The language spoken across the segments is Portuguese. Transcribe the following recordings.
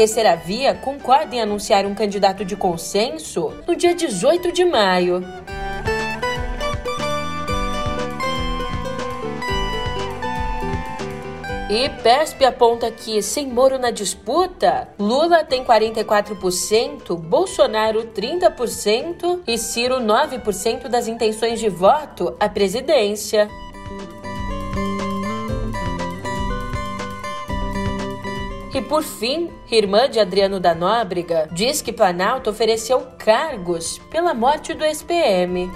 Terceira Via concorda em anunciar um candidato de consenso no dia 18 de maio. E PESP aponta que, sem Moro na disputa, Lula tem 44%, Bolsonaro 30% e Ciro 9% das intenções de voto à presidência. E por fim, irmã de Adriano da Nóbrega diz que Planalto ofereceu cargos pela morte do SPM.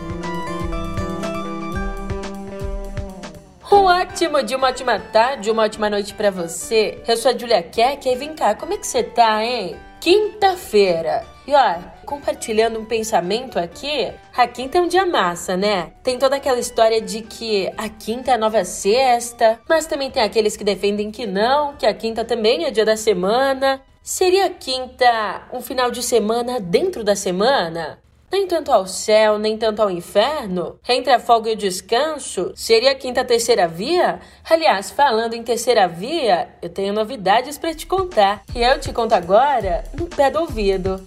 Um ótimo dia, uma ótima tarde, uma ótima noite para você. Eu sou a Julia Keck e vem cá, como é que você tá, hein? Quinta-feira. E ó, compartilhando um pensamento aqui, a quinta é um dia massa, né? Tem toda aquela história de que a quinta é a nova sexta, mas também tem aqueles que defendem que não, que a quinta também é dia da semana. Seria a quinta um final de semana dentro da semana? nem tanto ao céu, nem tanto ao inferno? Entre a folga e o descanso, seria a quinta terceira via? Aliás, falando em terceira via, eu tenho novidades para te contar. E eu te conto agora no pé do ouvido.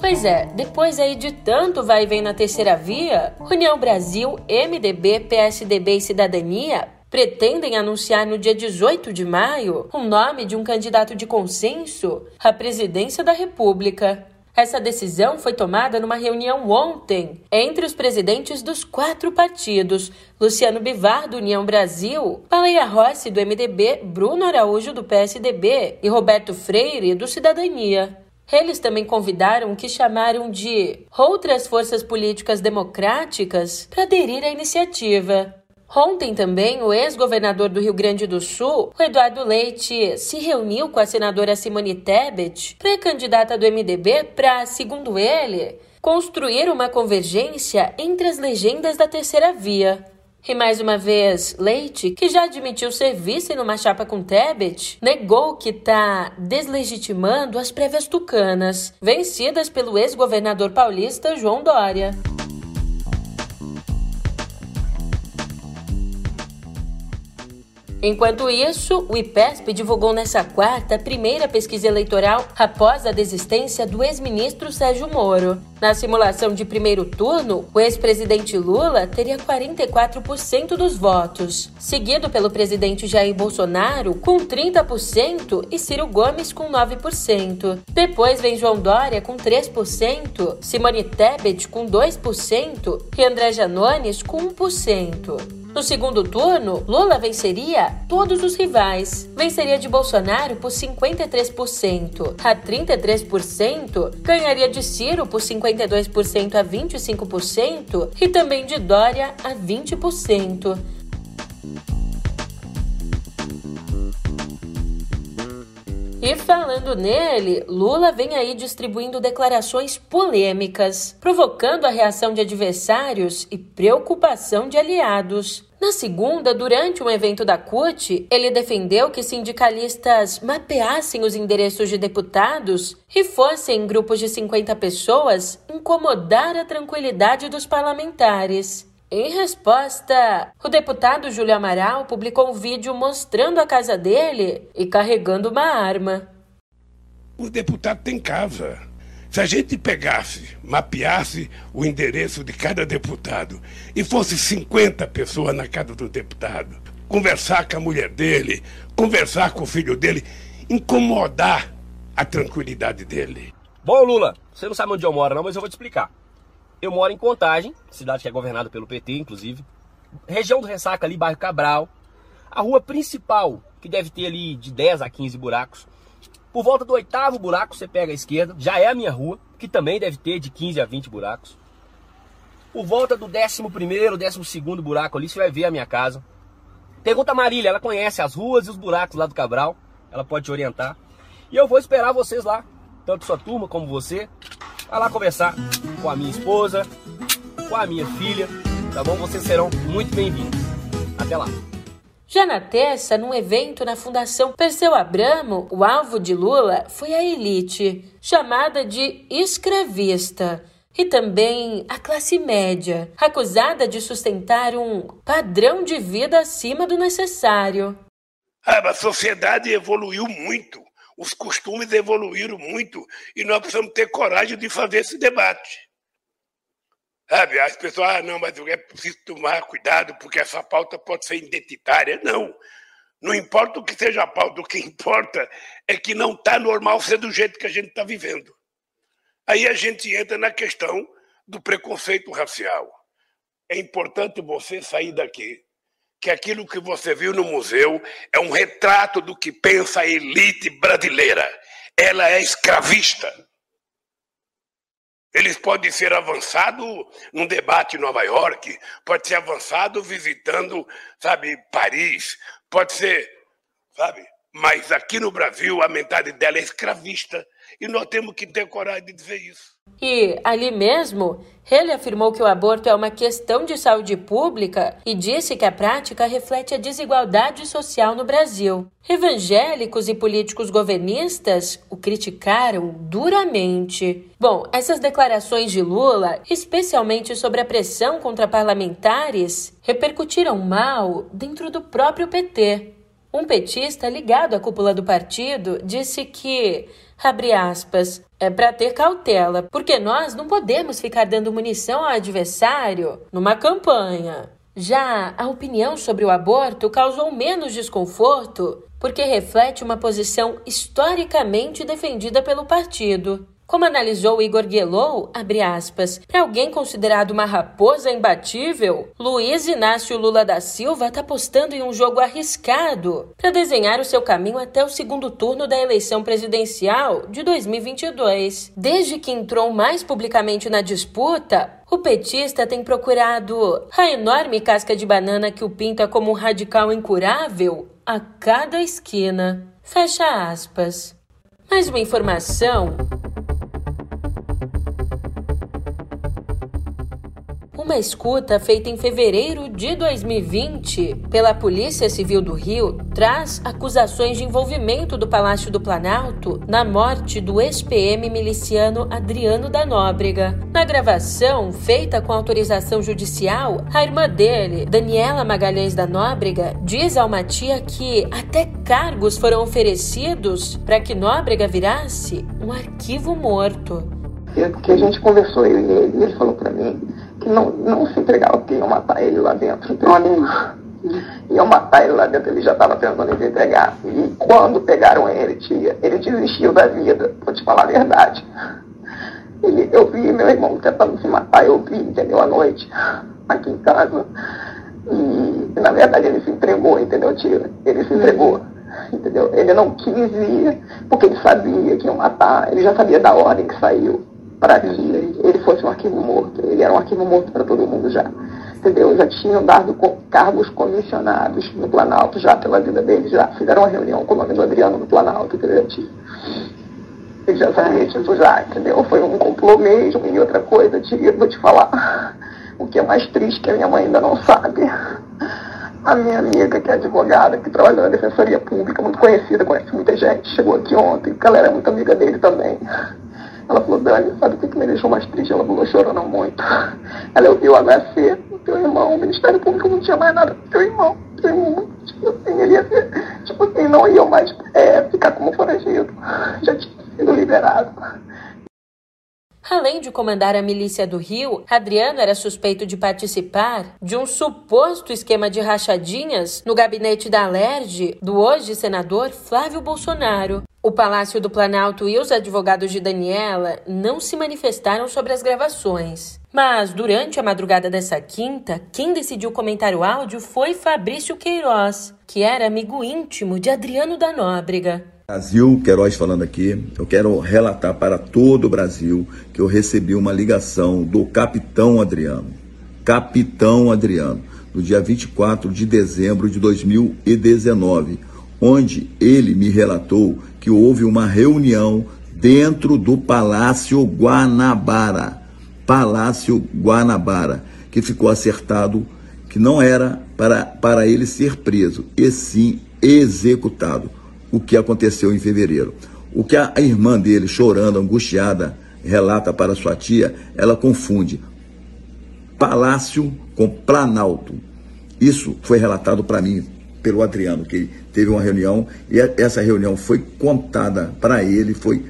Pois é, depois aí de tanto vai e vem na terceira via, União Brasil, MDB, PSDB e Cidadania pretendem anunciar no dia 18 de maio o nome de um candidato de consenso à presidência da República. Essa decisão foi tomada numa reunião ontem entre os presidentes dos quatro partidos: Luciano Bivar, do União Brasil, Baleia Rossi, do MDB, Bruno Araújo, do PSDB e Roberto Freire, do Cidadania. Eles também convidaram o que chamaram de outras forças políticas democráticas para aderir à iniciativa. Ontem também, o ex-governador do Rio Grande do Sul, Eduardo Leite, se reuniu com a senadora Simone Tebet, pré-candidata do MDB, para, segundo ele, construir uma convergência entre as legendas da terceira via. E mais uma vez, Leite, que já admitiu ser vice numa chapa com Tebet, negou que está deslegitimando as prévias tucanas, vencidas pelo ex-governador paulista João Dória. Enquanto isso, o IPESP divulgou nessa quarta a primeira pesquisa eleitoral após a desistência do ex-ministro Sérgio Moro. Na simulação de primeiro turno, o ex-presidente Lula teria 44% dos votos, seguido pelo presidente Jair Bolsonaro com 30% e Ciro Gomes com 9%. Depois vem João Dória com 3%, Simone Tebet com 2% e André Janones com 1%. No segundo turno, Lula venceria todos os rivais. Venceria de Bolsonaro por 53% a 33%, ganharia de Ciro por 52% a 25% e também de Dória a 20%. E falando nele, Lula vem aí distribuindo declarações polêmicas, provocando a reação de adversários e preocupação de aliados. Na segunda, durante um evento da CUT, ele defendeu que sindicalistas mapeassem os endereços de deputados e fossem em grupos de 50 pessoas incomodar a tranquilidade dos parlamentares. Em resposta, o deputado Júlio Amaral publicou um vídeo mostrando a casa dele e carregando uma arma. O deputado tem casa. Se a gente pegasse, mapeasse o endereço de cada deputado e fosse 50 pessoas na casa do deputado, conversar com a mulher dele, conversar com o filho dele, incomodar a tranquilidade dele. Bom, Lula, você não sabe onde eu moro, não, mas eu vou te explicar. Eu moro em Contagem, cidade que é governada pelo PT, inclusive. Região do Ressaca ali, bairro Cabral. A rua principal, que deve ter ali de 10 a 15 buracos. Por volta do oitavo buraco, você pega a esquerda, já é a minha rua, que também deve ter de 15 a 20 buracos. Por volta do décimo primeiro, décimo segundo buraco ali, você vai ver a minha casa. Pergunta a Marília, ela conhece as ruas e os buracos lá do Cabral. Ela pode te orientar. E eu vou esperar vocês lá, tanto sua turma como você, Vai lá conversar com a minha esposa, com a minha filha, tá bom? Vocês serão muito bem-vindos. Até lá. Já na terça, num evento na Fundação Perseu Abramo, o alvo de Lula foi a elite, chamada de escravista, e também a classe média, acusada de sustentar um padrão de vida acima do necessário. Ah, a sociedade evoluiu muito, os costumes evoluíram muito e nós precisamos ter coragem de fazer esse debate. Sabe, as pessoas, ah, não, mas é preciso tomar cuidado porque essa pauta pode ser identitária. Não, não importa o que seja a pauta, o que importa é que não está normal ser do jeito que a gente está vivendo. Aí a gente entra na questão do preconceito racial. É importante você sair daqui, que aquilo que você viu no museu é um retrato do que pensa a elite brasileira. Ela é escravista. Eles podem ser avançados num debate em Nova York, pode ser avançado visitando, sabe, Paris, pode ser, sabe? Mas aqui no Brasil a mentalidade dela é escravista e nós temos que ter coragem de dizer isso. E ali mesmo, ele afirmou que o aborto é uma questão de saúde pública e disse que a prática reflete a desigualdade social no Brasil. Evangélicos e políticos governistas o criticaram duramente. Bom, essas declarações de Lula, especialmente sobre a pressão contra parlamentares, repercutiram mal dentro do próprio PT. Um petista ligado à cúpula do partido disse que, abre aspas, é para ter cautela, porque nós não podemos ficar dando munição ao adversário numa campanha. Já a opinião sobre o aborto causou menos desconforto porque reflete uma posição historicamente defendida pelo partido. Como analisou Igor Guelou, abre aspas, para alguém considerado uma raposa imbatível, Luiz Inácio Lula da Silva está apostando em um jogo arriscado para desenhar o seu caminho até o segundo turno da eleição presidencial de 2022. Desde que entrou mais publicamente na disputa, o petista tem procurado a enorme casca de banana que o pinta como um radical incurável a cada esquina. Fecha aspas. Mais uma informação Uma escuta feita em fevereiro de 2020 pela Polícia Civil do Rio traz acusações de envolvimento do Palácio do Planalto na morte do ex-PM miliciano Adriano da Nóbrega. Na gravação, feita com autorização judicial, a irmã dele, Daniela Magalhães da Nóbrega, diz ao Matia que até cargos foram oferecidos para que Nóbrega virasse um arquivo morto. É porque a gente conversou, eu e ele, ele falou para mim que não, não se entregava, porque iam matar ele lá dentro. Então, iam matar ele lá dentro, ele já estava pensando em se entregar. E quando pegaram ele, tia, ele desistiu da vida, vou te falar a verdade. Ele, eu vi meu irmão tentando se matar, eu vi, entendeu, à noite, aqui em casa. E, na verdade, ele se entregou, entendeu, tia? Ele se entregou, entendeu? Ele não quis ir, porque ele sabia que iam matar, ele já sabia da ordem que saiu para que ele fosse um arquivo morto. Ele era um arquivo morto para todo mundo já. Entendeu? Já tinham dado cargos comissionados no Planalto já pela vida dele, já fizeram uma reunião com o nome do Adriano no Planalto, entendeu? Ele já sabia tipo já, entendeu? Foi um complô mesmo e outra coisa, tia, vou te falar. O que é mais triste que a minha mãe ainda não sabe. A minha amiga, que é advogada, que trabalha na Defensoria Pública, muito conhecida, conhece muita gente, chegou aqui ontem, porque ela era muito amiga dele também. Ela falou, Dani, sabe o que me deixou mais triste? Ela falou, chorando muito. Ela ouviu o HC, o teu irmão, o Ministério Público não tinha mais nada do teu irmão. Teu irmão, tipo assim, ele ia ser, tipo assim, não ia mais é, ficar como foragido. Já tinha sido liberado. Além de comandar a milícia do Rio, Adriano era suspeito de participar de um suposto esquema de rachadinhas no gabinete da Alerj do hoje senador Flávio Bolsonaro. O Palácio do Planalto e os advogados de Daniela não se manifestaram sobre as gravações. Mas, durante a madrugada dessa quinta, quem decidiu comentar o áudio foi Fabrício Queiroz, que era amigo íntimo de Adriano da Nóbrega. Brasil, Queiroz falando aqui, eu quero relatar para todo o Brasil que eu recebi uma ligação do capitão Adriano. Capitão Adriano, no dia 24 de dezembro de 2019, onde ele me relatou que houve uma reunião dentro do Palácio Guanabara. Palácio Guanabara, que ficou acertado que não era para, para ele ser preso, e sim executado, o que aconteceu em fevereiro. O que a irmã dele, chorando, angustiada, relata para sua tia, ela confunde palácio com planalto. Isso foi relatado para mim pelo Adriano, que teve uma reunião e essa reunião foi contada para ele, foi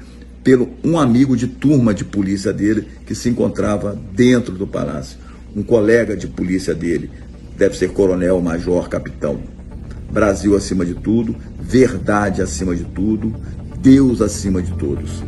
pelo um amigo de turma de polícia dele que se encontrava dentro do palácio, um colega de polícia dele, deve ser coronel, major, capitão. Brasil acima de tudo, verdade acima de tudo, Deus acima de todos.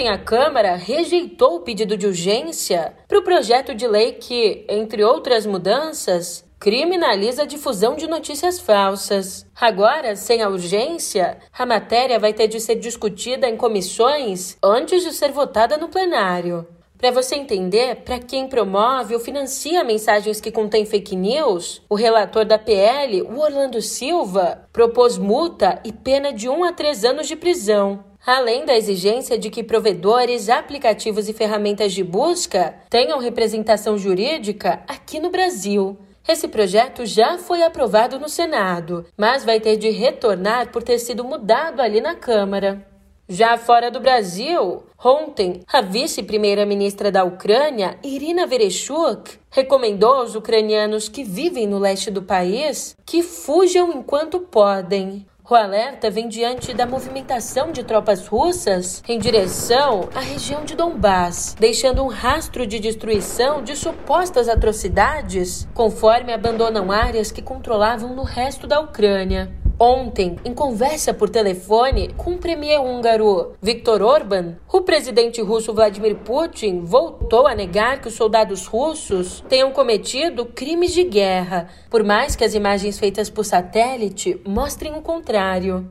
Ontem a Câmara rejeitou o pedido de urgência para o projeto de lei que, entre outras mudanças, criminaliza a difusão de notícias falsas. Agora, sem a urgência, a matéria vai ter de ser discutida em comissões antes de ser votada no plenário. Para você entender, para quem promove ou financia mensagens que contêm fake news, o relator da PL, o Orlando Silva, propôs multa e pena de 1 a 3 anos de prisão além da exigência de que provedores, aplicativos e ferramentas de busca tenham representação jurídica aqui no Brasil. Esse projeto já foi aprovado no Senado, mas vai ter de retornar por ter sido mudado ali na Câmara. Já fora do Brasil, ontem, a vice-primeira-ministra da Ucrânia, Irina Vereshchuk, recomendou aos ucranianos que vivem no leste do país que fujam enquanto podem. O alerta vem diante da movimentação de tropas russas em direção à região de Donbass, deixando um rastro de destruição de supostas atrocidades, conforme abandonam áreas que controlavam no resto da Ucrânia. Ontem, em conversa por telefone com o premier húngaro Viktor Orban, o presidente russo Vladimir Putin voltou a negar que os soldados russos tenham cometido crimes de guerra, por mais que as imagens feitas por satélite mostrem o contrário.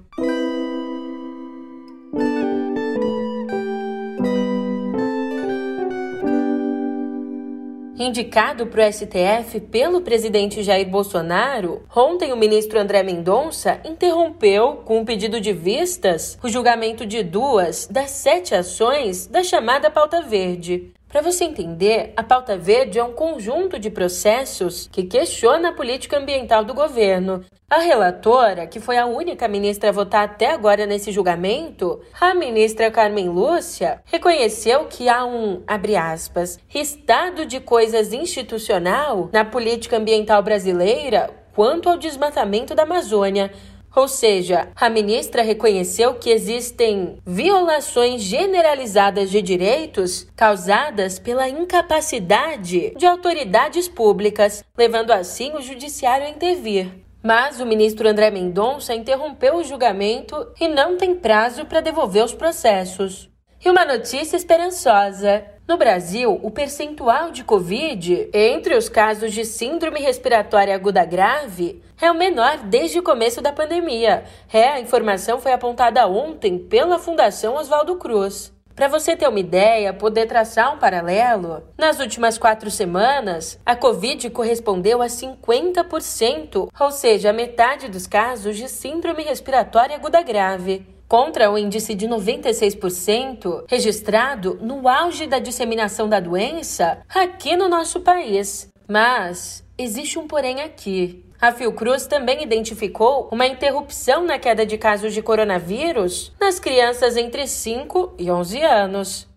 Indicado para o STF pelo presidente Jair Bolsonaro, ontem o ministro André Mendonça interrompeu, com um pedido de vistas, o julgamento de duas das sete ações da chamada Pauta Verde. Para você entender, a pauta verde é um conjunto de processos que questiona a política ambiental do governo. A relatora, que foi a única ministra a votar até agora nesse julgamento, a ministra Carmen Lúcia, reconheceu que há um, abre aspas, estado de coisas institucional na política ambiental brasileira quanto ao desmatamento da Amazônia, ou seja, a ministra reconheceu que existem violações generalizadas de direitos causadas pela incapacidade de autoridades públicas, levando assim o judiciário a intervir. Mas o ministro André Mendonça interrompeu o julgamento e não tem prazo para devolver os processos. E uma notícia esperançosa. No Brasil, o percentual de Covid entre os casos de síndrome respiratória aguda grave é o menor desde o começo da pandemia. É, a informação foi apontada ontem pela Fundação Oswaldo Cruz. Para você ter uma ideia, poder traçar um paralelo, nas últimas quatro semanas, a Covid correspondeu a 50%, ou seja, a metade dos casos de síndrome respiratória aguda grave contra o índice de 96% registrado no auge da disseminação da doença aqui no nosso país. Mas existe um porém aqui. A Fiocruz também identificou uma interrupção na queda de casos de coronavírus nas crianças entre 5 e 11 anos.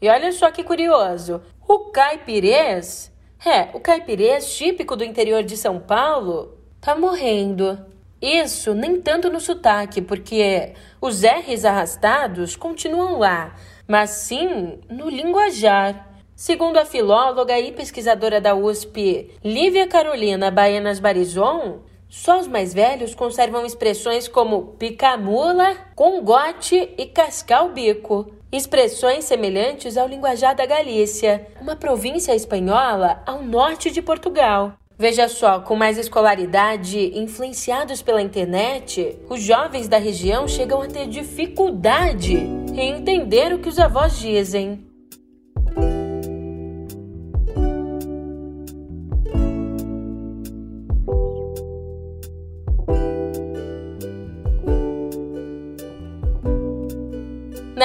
E olha só que curioso, o caipirês, é, o caipirês típico do interior de São Paulo, tá morrendo. Isso nem tanto no sotaque, porque os R's arrastados continuam lá, mas sim no linguajar. Segundo a filóloga e pesquisadora da USP, Lívia Carolina Baianas Barizon, só os mais velhos conservam expressões como picamula, congote e cascar o bico. Expressões semelhantes ao linguajar da Galícia, uma província espanhola ao norte de Portugal. Veja só, com mais escolaridade, influenciados pela internet, os jovens da região chegam a ter dificuldade em entender o que os avós dizem.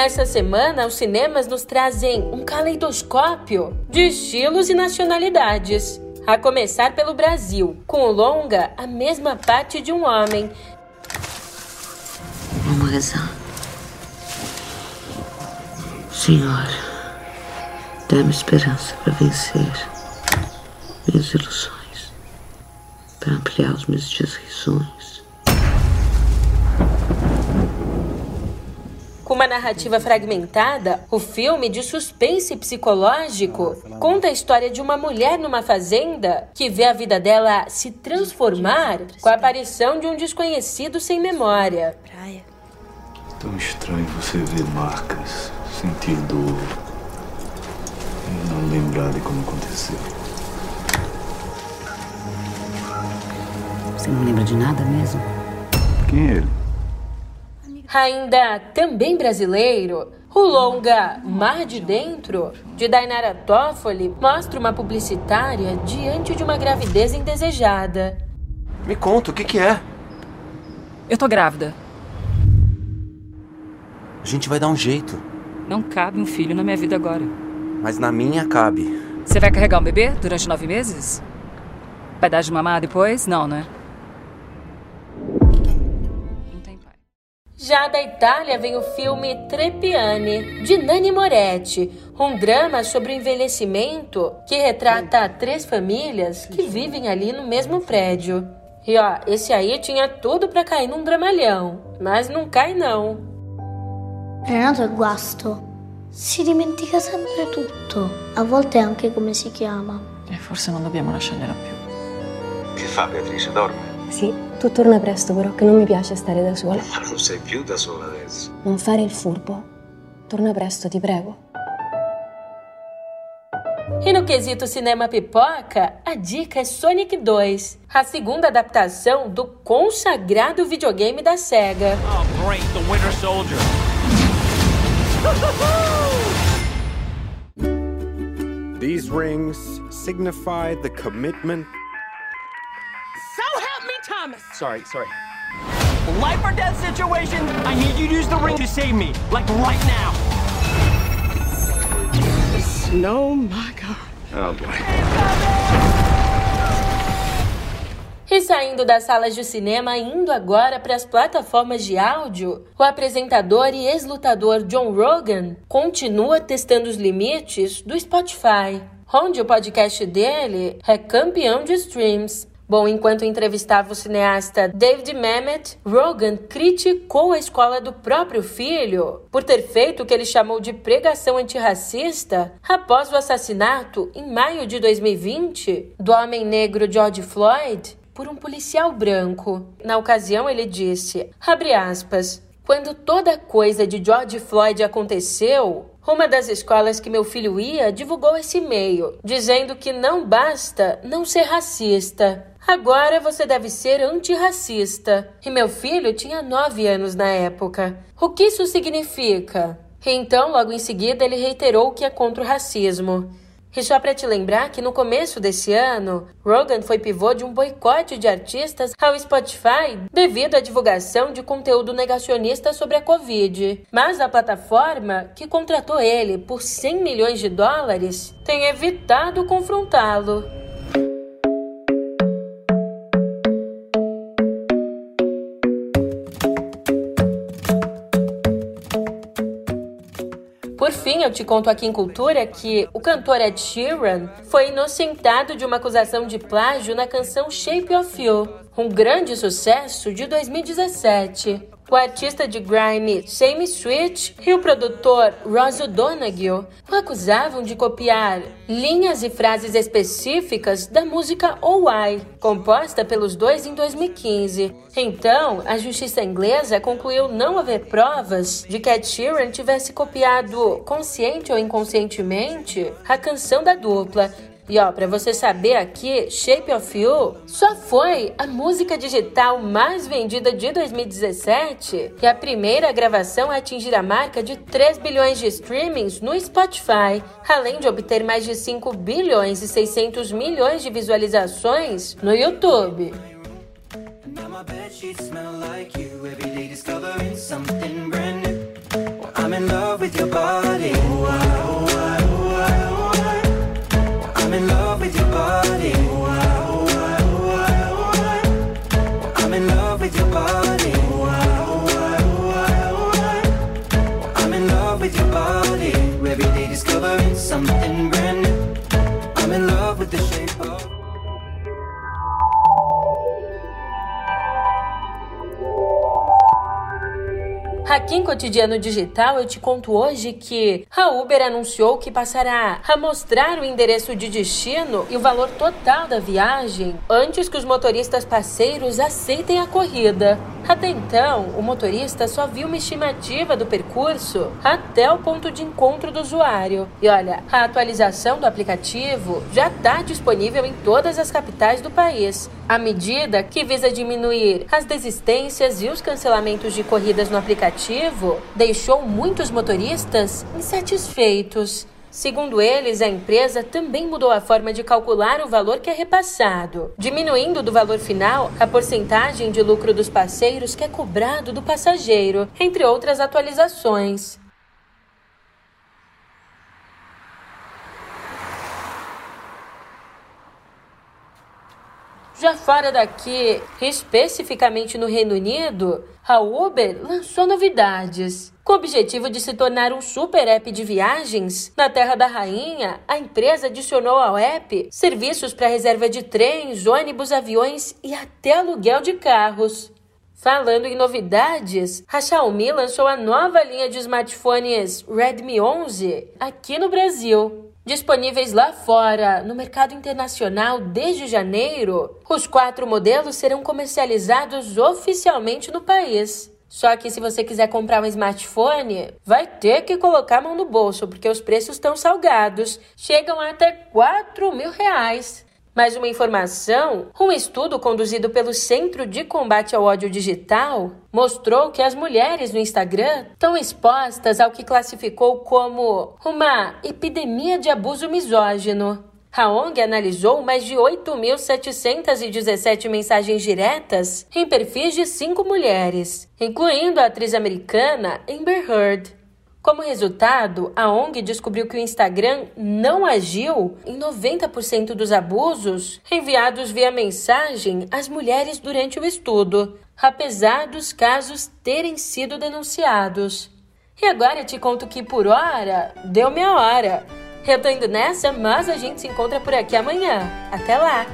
Nessa semana, os cinemas nos trazem um caleidoscópio de estilos e nacionalidades. A começar pelo Brasil, com o longa A Mesma Parte de um Homem. Vamos rezar. Senhor, dá-me esperança para vencer minhas ilusões, para ampliar os meus desrisões uma narrativa fragmentada, o filme de suspense psicológico conta a história de uma mulher numa fazenda que vê a vida dela se transformar com a aparição de um desconhecido sem memória. Tão estranho você ver marcas, sentir dor e não lembrar de como aconteceu. Você não lembra de nada mesmo? Quem é ele? Ainda também brasileiro, o longa Mar de Dentro, de Dainara Toffoli, mostra uma publicitária diante de uma gravidez indesejada. Me conta, o que, que é? Eu tô grávida. A gente vai dar um jeito. Não cabe um filho na minha vida agora. Mas na minha cabe. Você vai carregar um bebê durante nove meses? Vai dar de mamar depois? Não, né? Já da Itália vem o filme Trepiani, de Nani Moretti, um drama sobre o envelhecimento que retrata três famílias que vivem ali no mesmo prédio. E ó, esse aí tinha tudo para cair num dramalhão, mas não cai não. Renato è guasto. Si dimentica sempre tutto, a volte anche come si chiama. E forse non dobbiamo lasciargliela più. Che fa Beatrice? Dorme? Sì, tu torna presto però, che non mi piace stare da sola. Ma non sei più da sola adesso. Non fare il furbo. Torna presto, ti prego. E no quesito cinema pipoca, a dica é Sonic 2, a segunda adaptação do consagrado videogame da SEGA. Oh, great, the Winter Soldier. These rings signify the commitment Thomas. Sorry, sorry. Life or death situation. I need you to use the ring to save me, like right now. Oh my God. Oh boy. E saindo das salas de cinema, indo agora para as plataformas de áudio, o apresentador e ex-lutador John Rogan continua testando os limites do Spotify, onde o podcast dele é campeão de streams. Bom, enquanto entrevistava o cineasta David Mamet, Rogan criticou a escola do próprio filho por ter feito o que ele chamou de pregação antirracista após o assassinato, em maio de 2020, do homem negro George Floyd por um policial branco. Na ocasião, ele disse, abre aspas, quando toda coisa de George Floyd aconteceu, uma das escolas que meu filho ia divulgou esse e-mail, dizendo que não basta não ser racista. Agora você deve ser antirracista. E meu filho tinha nove anos na época. O que isso significa? Então, logo em seguida, ele reiterou que é contra o racismo. E só para te lembrar que no começo desse ano, Rogan foi pivô de um boicote de artistas ao Spotify devido à divulgação de conteúdo negacionista sobre a Covid. Mas a plataforma, que contratou ele por 100 milhões de dólares, tem evitado confrontá-lo. Eu te conto aqui em Cultura que o cantor Ed Sheeran foi inocentado de uma acusação de plágio na canção Shape of You, um grande sucesso de 2017. O artista de grime Sammy Switch e o produtor Ross O'Donoghue o acusavam de copiar linhas e frases específicas da música OI, composta pelos dois em 2015. Então, a justiça inglesa concluiu não haver provas de que Ed Sheeran tivesse copiado, consciente ou inconscientemente, a canção da dupla e ó, para você saber aqui, Shape of You só foi a música digital mais vendida de 2017 e a primeira gravação a atingir a marca de 3 bilhões de streamings no Spotify, além de obter mais de 5 bilhões e 600 milhões de visualizações no YouTube. In love with your body. I'm in love with your body. I'm in love with your body. Every day discovering something brand new. I'm in love Aqui em Cotidiano Digital eu te conto hoje que a Uber anunciou que passará a mostrar o endereço de destino e o valor total da viagem antes que os motoristas parceiros aceitem a corrida. Até então, o motorista só viu uma estimativa do percurso até o ponto de encontro do usuário. E olha, a atualização do aplicativo já está disponível em todas as capitais do país. A medida que visa diminuir as desistências e os cancelamentos de corridas no aplicativo deixou muitos motoristas insatisfeitos. Segundo eles, a empresa também mudou a forma de calcular o valor que é repassado, diminuindo do valor final a porcentagem de lucro dos parceiros que é cobrado do passageiro, entre outras atualizações. Já fora daqui, especificamente no Reino Unido, a Uber lançou novidades. Com o objetivo de se tornar um super app de viagens, na Terra da Rainha, a empresa adicionou ao app serviços para reserva de trens, ônibus, aviões e até aluguel de carros. Falando em novidades, a Xiaomi lançou a nova linha de smartphones Redmi 11 aqui no Brasil. Disponíveis lá fora, no mercado internacional desde janeiro, os quatro modelos serão comercializados oficialmente no país. Só que se você quiser comprar um smartphone, vai ter que colocar a mão no bolso, porque os preços estão salgados, chegam até 4 mil reais. Mais uma informação: um estudo conduzido pelo Centro de Combate ao Ódio Digital mostrou que as mulheres no Instagram estão expostas ao que classificou como uma epidemia de abuso misógino. A ONG analisou mais de 8.717 mensagens diretas em perfis de cinco mulheres, incluindo a atriz americana Amber Heard. Como resultado, a ONG descobriu que o Instagram não agiu em 90% dos abusos enviados via mensagem às mulheres durante o estudo, apesar dos casos terem sido denunciados. E agora te conto que por hora deu minha hora. Eu tô indo nessa, mas a gente se encontra por aqui amanhã. Até lá!